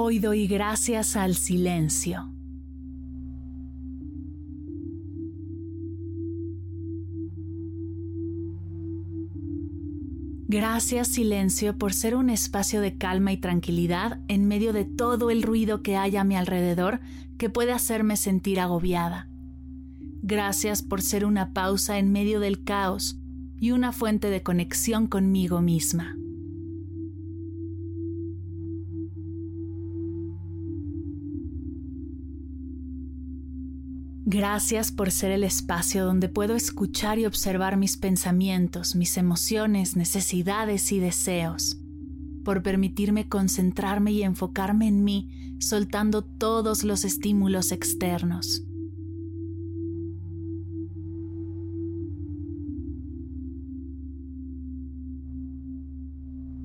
Hoy doy gracias al silencio. Gracias silencio por ser un espacio de calma y tranquilidad en medio de todo el ruido que hay a mi alrededor que puede hacerme sentir agobiada. Gracias por ser una pausa en medio del caos y una fuente de conexión conmigo misma. Gracias por ser el espacio donde puedo escuchar y observar mis pensamientos, mis emociones, necesidades y deseos. Por permitirme concentrarme y enfocarme en mí, soltando todos los estímulos externos.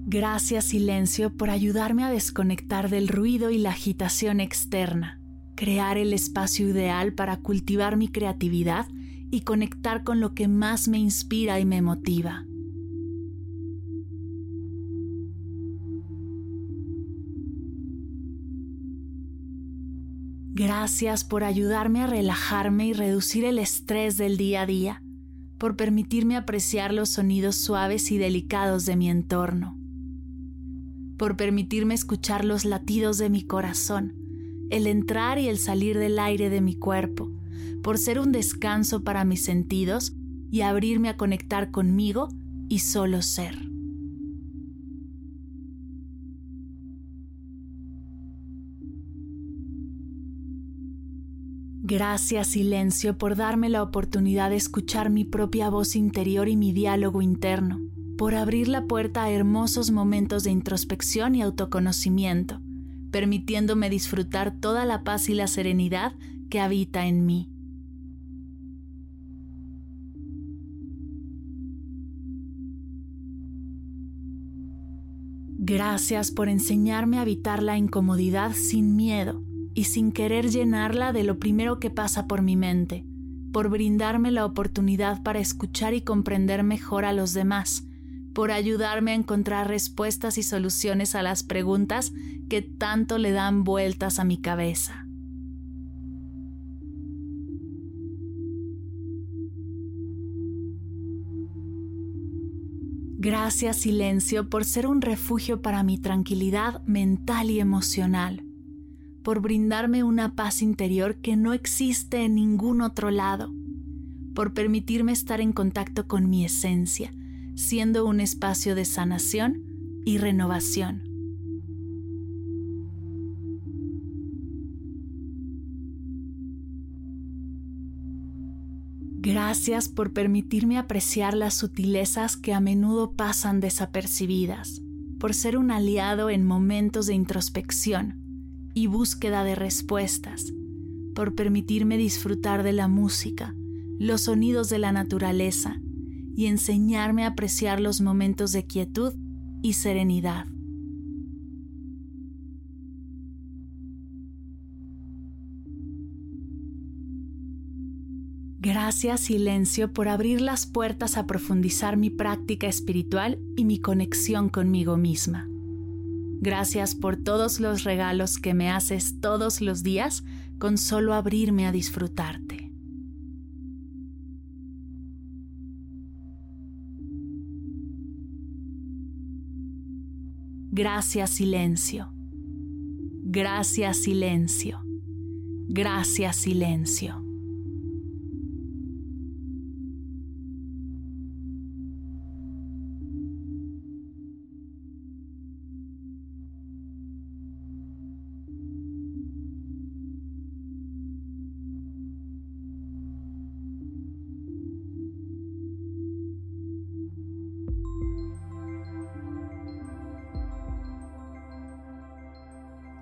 Gracias silencio por ayudarme a desconectar del ruido y la agitación externa crear el espacio ideal para cultivar mi creatividad y conectar con lo que más me inspira y me motiva. Gracias por ayudarme a relajarme y reducir el estrés del día a día, por permitirme apreciar los sonidos suaves y delicados de mi entorno, por permitirme escuchar los latidos de mi corazón el entrar y el salir del aire de mi cuerpo, por ser un descanso para mis sentidos y abrirme a conectar conmigo y solo ser. Gracias silencio por darme la oportunidad de escuchar mi propia voz interior y mi diálogo interno, por abrir la puerta a hermosos momentos de introspección y autoconocimiento permitiéndome disfrutar toda la paz y la serenidad que habita en mí. Gracias por enseñarme a habitar la incomodidad sin miedo y sin querer llenarla de lo primero que pasa por mi mente, por brindarme la oportunidad para escuchar y comprender mejor a los demás, por ayudarme a encontrar respuestas y soluciones a las preguntas que tanto le dan vueltas a mi cabeza. Gracias silencio por ser un refugio para mi tranquilidad mental y emocional, por brindarme una paz interior que no existe en ningún otro lado, por permitirme estar en contacto con mi esencia, siendo un espacio de sanación y renovación. Gracias por permitirme apreciar las sutilezas que a menudo pasan desapercibidas, por ser un aliado en momentos de introspección y búsqueda de respuestas, por permitirme disfrutar de la música, los sonidos de la naturaleza y enseñarme a apreciar los momentos de quietud y serenidad. Gracias silencio por abrir las puertas a profundizar mi práctica espiritual y mi conexión conmigo misma. Gracias por todos los regalos que me haces todos los días con solo abrirme a disfrutarte. Gracias silencio. Gracias silencio. Gracias silencio.